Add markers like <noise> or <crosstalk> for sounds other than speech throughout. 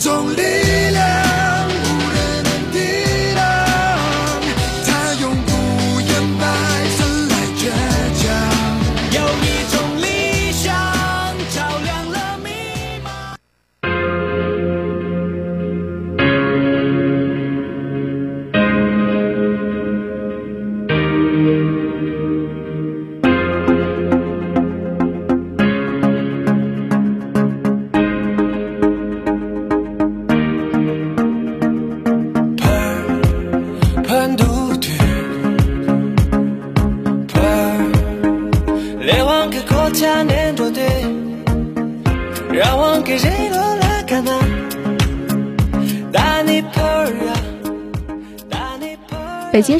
度。有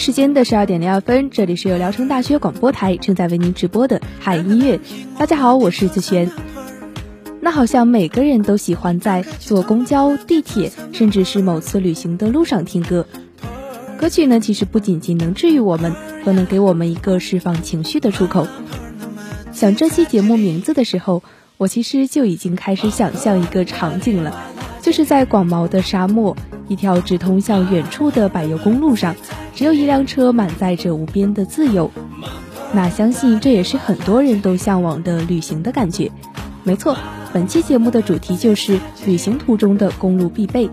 时间的十二点零二分，这里是由聊城大学广播台正在为您直播的海音乐。大家好，我是子璇。那好像每个人都喜欢在坐公交、地铁，甚至是某次旅行的路上听歌。歌曲呢，其实不仅仅能治愈我们，更能给我们一个释放情绪的出口。想这期节目名字的时候，我其实就已经开始想象一个场景了，就是在广袤的沙漠。一条直通向远处的柏油公路上，只有一辆车满载着无边的自由。那相信这也是很多人都向往的旅行的感觉。没错，本期节目的主题就是旅行途中的公路必备。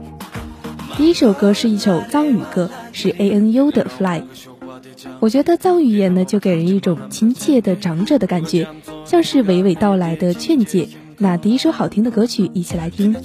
第一首歌是一首藏语歌，是 A N U 的 Fly。我觉得藏语言呢，就给人一种亲切的长者的感觉，像是娓娓道来的劝诫。那第一首好听的歌曲，一起来听。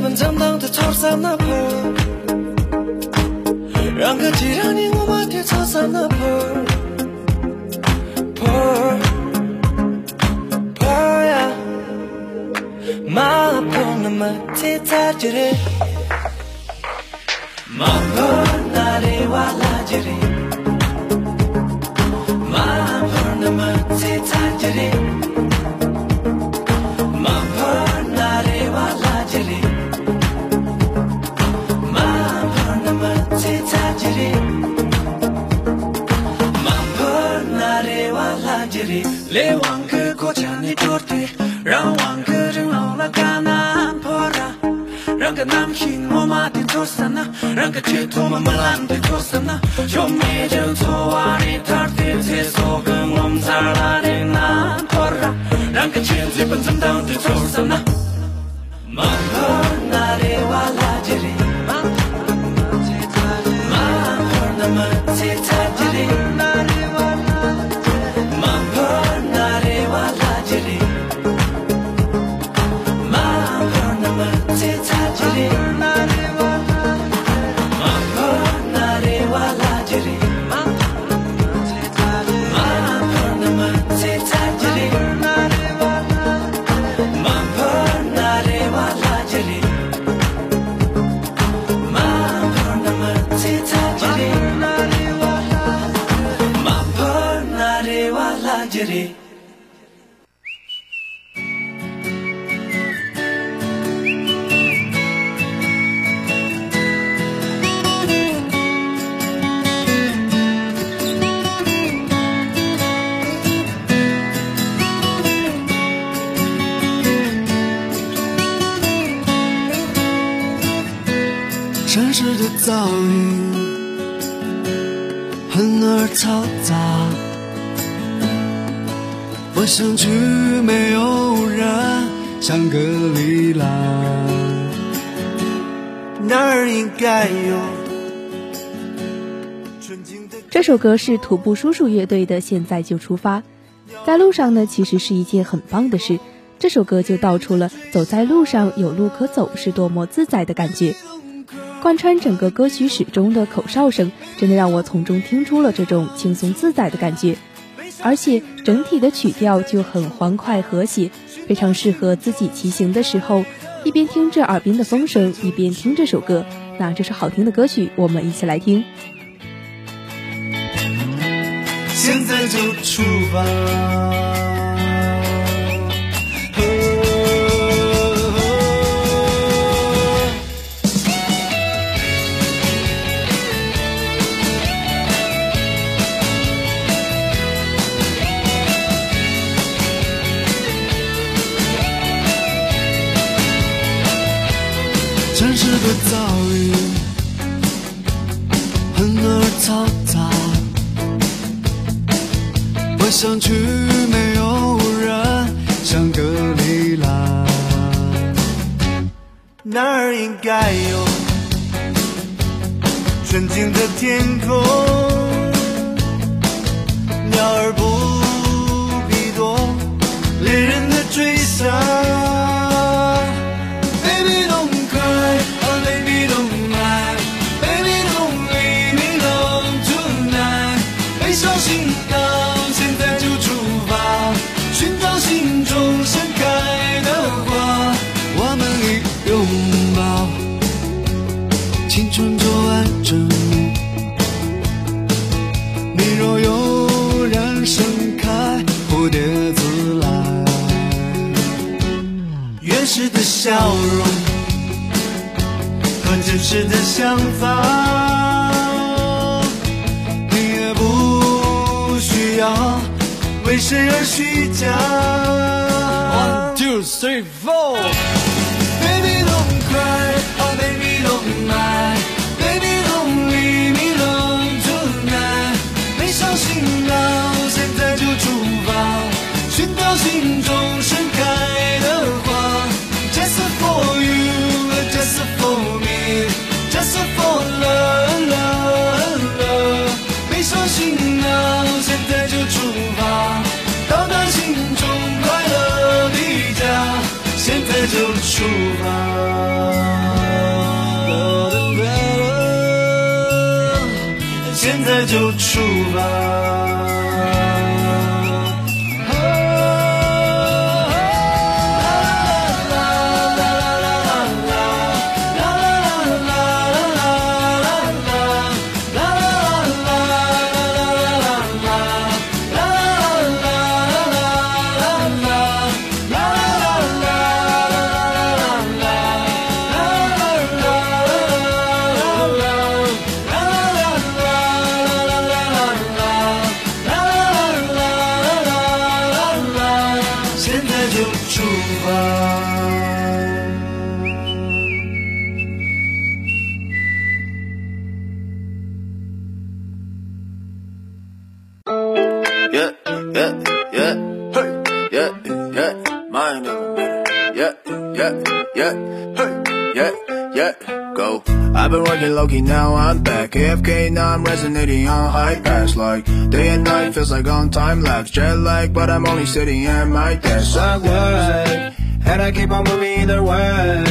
本正当的走散那坡，让个既然你我马的走散那坡，坡坡呀，马坡那么的在这里，马坡那里哇啦这里，马坡那么的在这里。Le wanke ko chani torte Rang wanke rin aula kana ampora Rang ka nam hin mo ma ti torsana Rang ka che to ma malam ti torsana Yo me jen to wari tarte Te so gung om zarla de na ampora Rang ka chen zipan zandang ti torsana Mambo nare wala jiri 这首歌是徒步叔叔乐队的《现在就出发》。在路上呢，其实是一件很棒的事。这首歌就道出了走在路上有路可走是多么自在的感觉。贯穿整个歌曲始终的口哨声，真的让我从中听出了这种轻松自在的感觉。而且整体的曲调就很欢快和谐，非常适合自己骑行的时候，一边听着耳边的风声，一边听这首歌。那这首好听的歌曲，我们一起来听。现在就出发。城市的噪音很而嘈杂，我想去没有人香格里拉，那儿应该有纯净的天空，鸟儿不必多，猎人的追杀。笑容和真实的想法，你也不需要为谁而虚假。One two three four，Baby don't cry，Oh baby don't lie，Baby 出发。现在就出发。I've been working low key, now I'm back. AFK, now I'm resonating on high pass. Like day and night feels like on time lapse. Jet lag, but I'm only sitting at my desk. I work, and I keep on moving either way.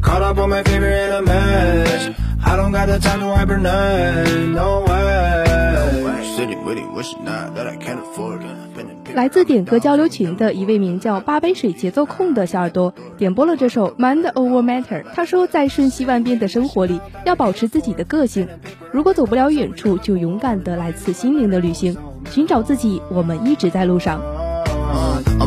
Caught up on my favorite anime. I don't got the time to hibernate. No way. 来自点歌交流群的一位名叫八杯水节奏控的小耳朵点播了这首 Mind Over Matter。他说，在瞬息万变的生活里，要保持自己的个性。如果走不了远处，就勇敢的来次心灵的旅行，寻找自己。我们一直在路上。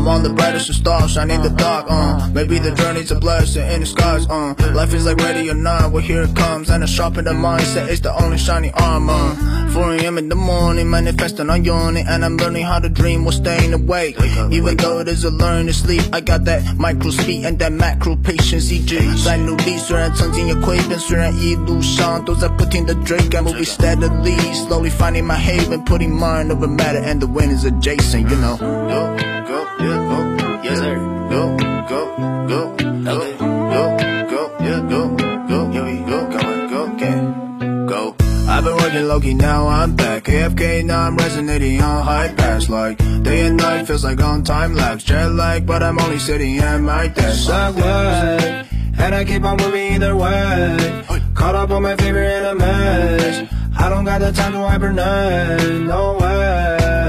I'm on the brightest of stars, shining the dark, uh. Maybe the journey's a blessing in disguise, uh. Life is like ready or not, well here it comes. And a sharpen the mindset is the only shining armor. 4 a.m. in the morning, manifesting on yawning. And I'm learning how to dream while staying awake. Even though it is a learn to sleep, I got that micro speed and that macro patience. 一直在努力，虽然曾经也亏本，虽然一路上都在不停的追赶，moving steadily, slowly finding my haven, putting mind over matter, and the win is adjacent, you know. Go, go, yeah, go, yes sir. Go, go, go, go, go, go, yeah, go, go, here we go, come on, go, again, go. I've been working low key, now I'm back. AFK, now I'm resonating on high pass. Like day and night feels like on time lapse. Jet lag, but I'm only sitting at my desk. Subway, and I keep on moving either way. Caught up on my favorite enemies. I don't got the time to hibernate, no way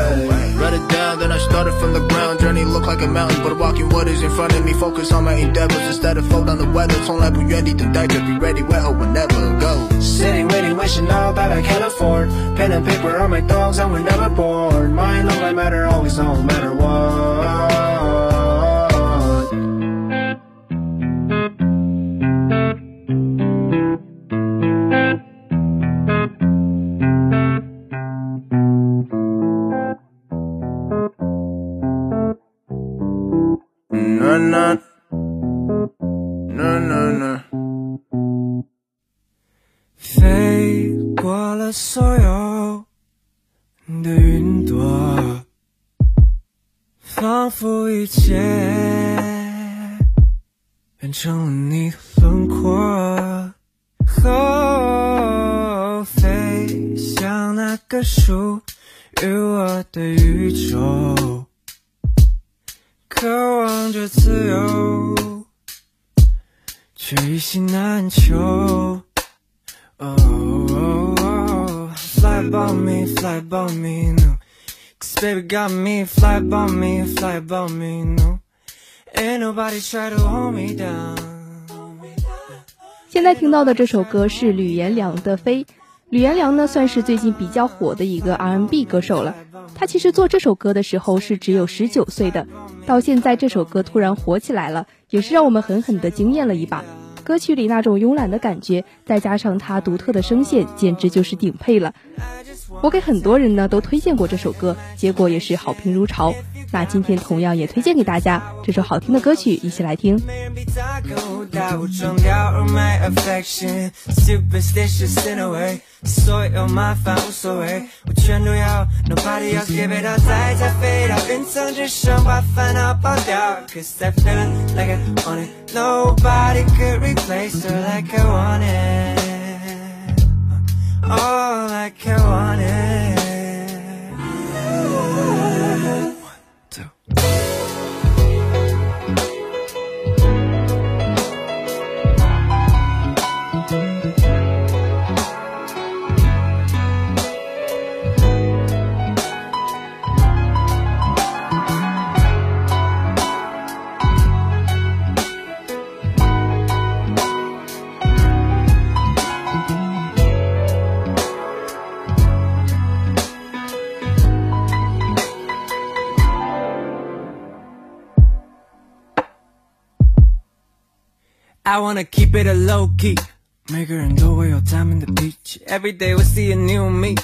it down. Then I started from the ground. Journey looked like a mountain, but walking waters in front of me. Focus on my endeavors instead of float on the weather. Tone like we ready to dive, be ready, wet or whenever. Go. Sitting, waiting, wishing all that I can afford. Pen and paper are my dogs, and we're never bored. Mind on my matter, always on, no matter what. 所有的云朵，仿佛一切变成了你的轮廓。飞向那个属于我的宇宙，渴望着自由，却一心难求。Oh, fly by mefly by me 'cause baby got mefly by mefly by me and nobody try to hold me down. 现在听到的这首歌是吕颜良的飞。吕颜良呢算是最近比较火的一个 R&B 歌手了。他其实做这首歌的时候是只有十九岁的到现在这首歌突然火起来了也是让我们狠狠的惊艳了一把。歌曲里那种慵懒的感觉，再加上他独特的声线，简直就是顶配了。我给很多人呢都推荐过这首歌，结果也是好评如潮。那今天同样也推荐给大家这首好听的歌曲，一起来听。All I，can want is. Ooh. I wanna keep it a low key，每个人都会有他们的脾气。Every day we see a new me，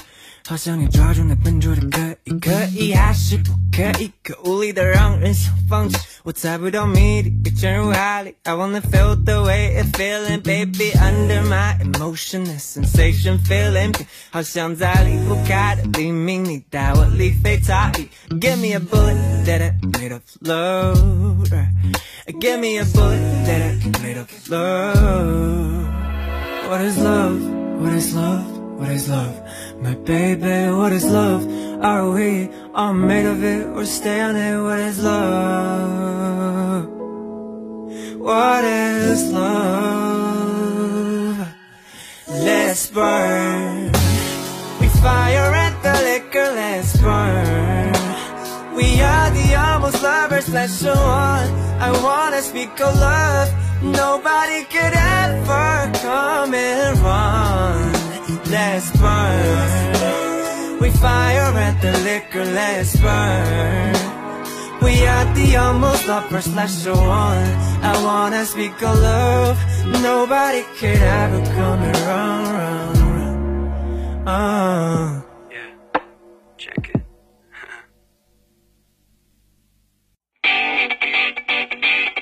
好想你抓住那笨拙的可以，可以还是不可以？可无力的让人想放弃。我猜不到谜底，被卷入海里。I wanna feel the way it feeling, baby under my emotion, the sensation feeling，好像在离不开的黎明，你带我离飞他意。Give me a bullet that I made of love. Give me a bullet that I made of love. What is love? What is love? What is love? My baby, what is love? Are we all made of it or stay on it? What is love? What is love? Let's burn. We fire at the liquor, let's burn. We are the almost lovers, special one. I wanna speak of love. Nobody could ever come and run. Let's burn. We fire at the liquor, let's burn. We are the almost lovers left so on I wanna speak of love Nobody can ever come around, round, round. Uh. Yeah, check it. <laughs>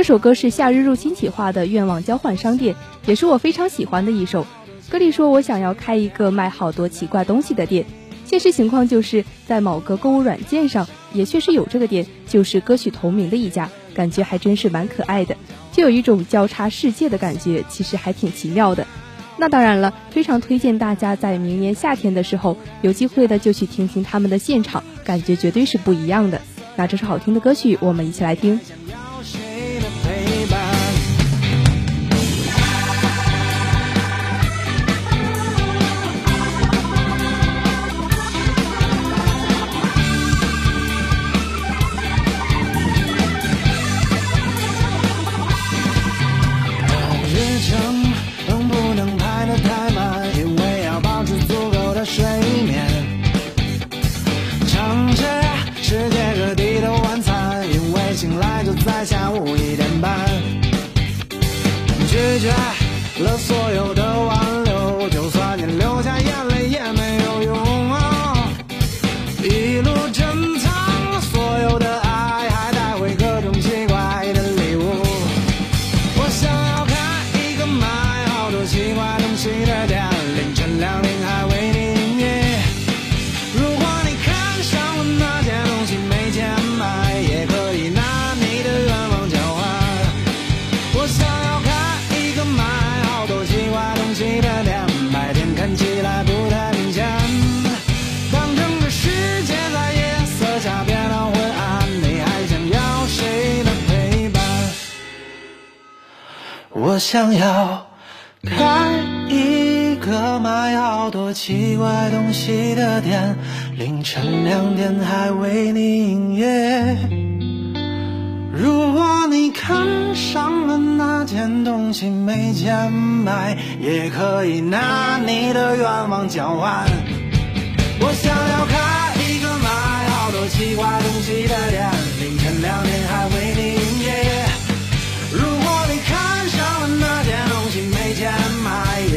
这首歌是夏日入侵企划的愿望交换商店，也是我非常喜欢的一首。歌里说我想要开一个卖好多奇怪东西的店，现实情况就是在某个购物软件上也确实有这个店，就是歌曲同名的一家，感觉还真是蛮可爱的，就有一种交叉世界的感觉，其实还挺奇妙的。那当然了，非常推荐大家在明年夏天的时候有机会的就去听听他们的现场，感觉绝对是不一样的。那这首好听的歌曲，我们一起来听。想要开一个卖好多奇怪东西的店，凌晨两点还为你营业。如果你看上了那件东西没钱买，也可以拿你的愿望交换。我想要开一个卖好多奇怪东西的店，凌晨两点还为你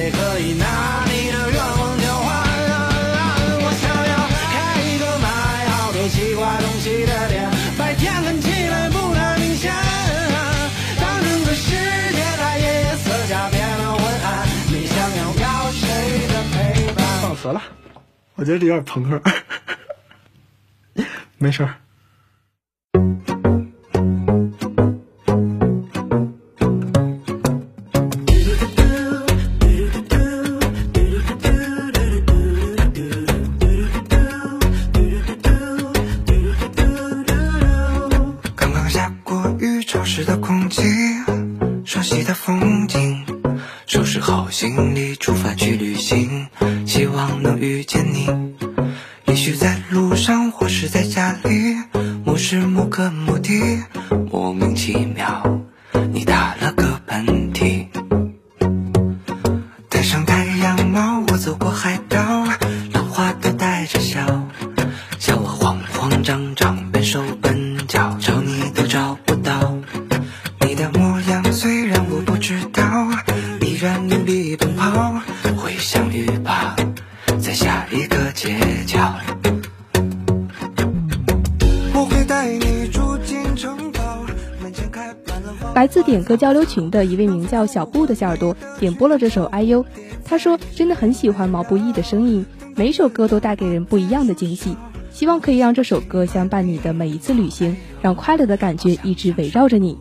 也可以拿你的愿望交换。我想要开一个卖好多奇怪东西的店，白天看起来不太明显。当整个世界在夜色下变得昏暗，你想要要谁的陪伴？放词了，我觉得这有点朋克，<laughs> 没事儿。个目的，莫名其妙，你答群的一位名叫小布的小耳朵点播了这首哎呦，他说真的很喜欢毛不易的声音，每首歌都带给人不一样的惊喜，希望可以让这首歌相伴你的每一次旅行，让快乐的感觉一直围绕着你。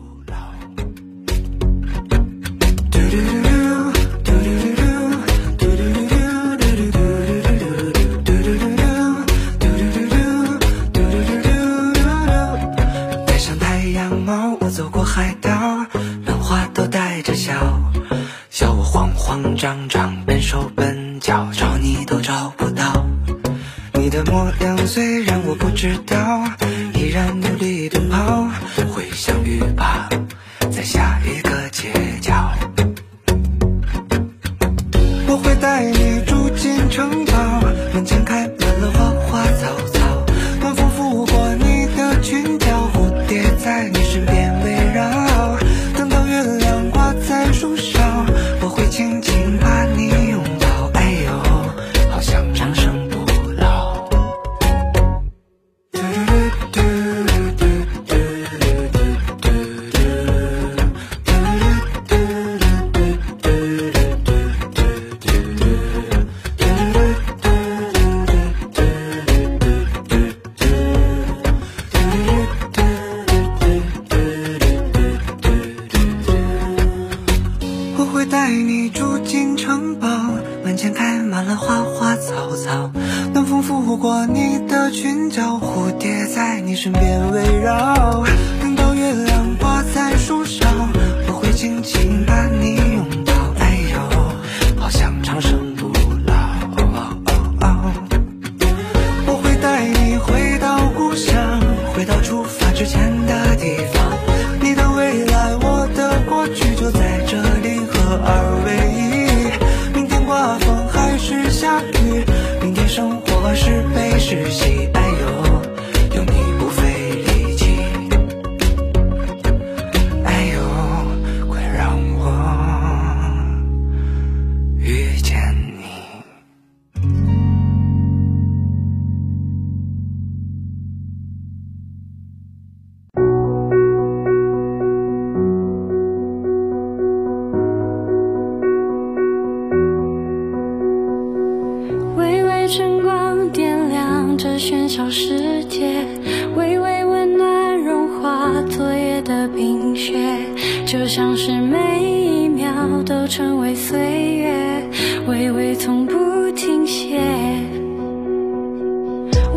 微微从不停歇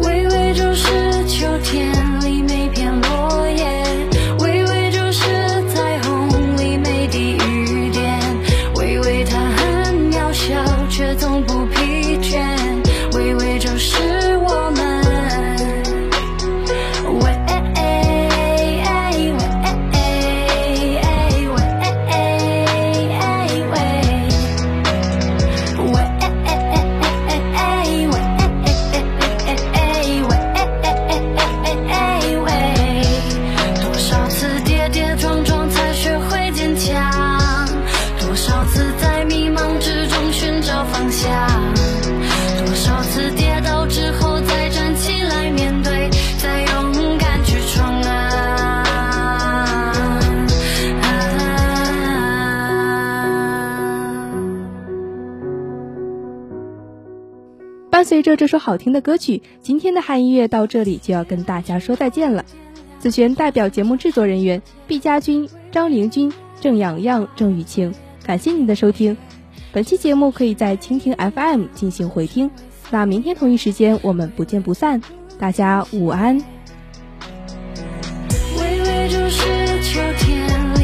微微就是秋天。伴随着这首好听的歌曲，今天的汉音乐到这里就要跟大家说再见了。紫璇代表节目制作人员毕家军、张凌军、郑洋洋、郑雨晴，感谢您的收听。本期节目可以在蜻蜓 FM 进行回听。那明天同一时间我们不见不散，大家午安。微微就是秋天。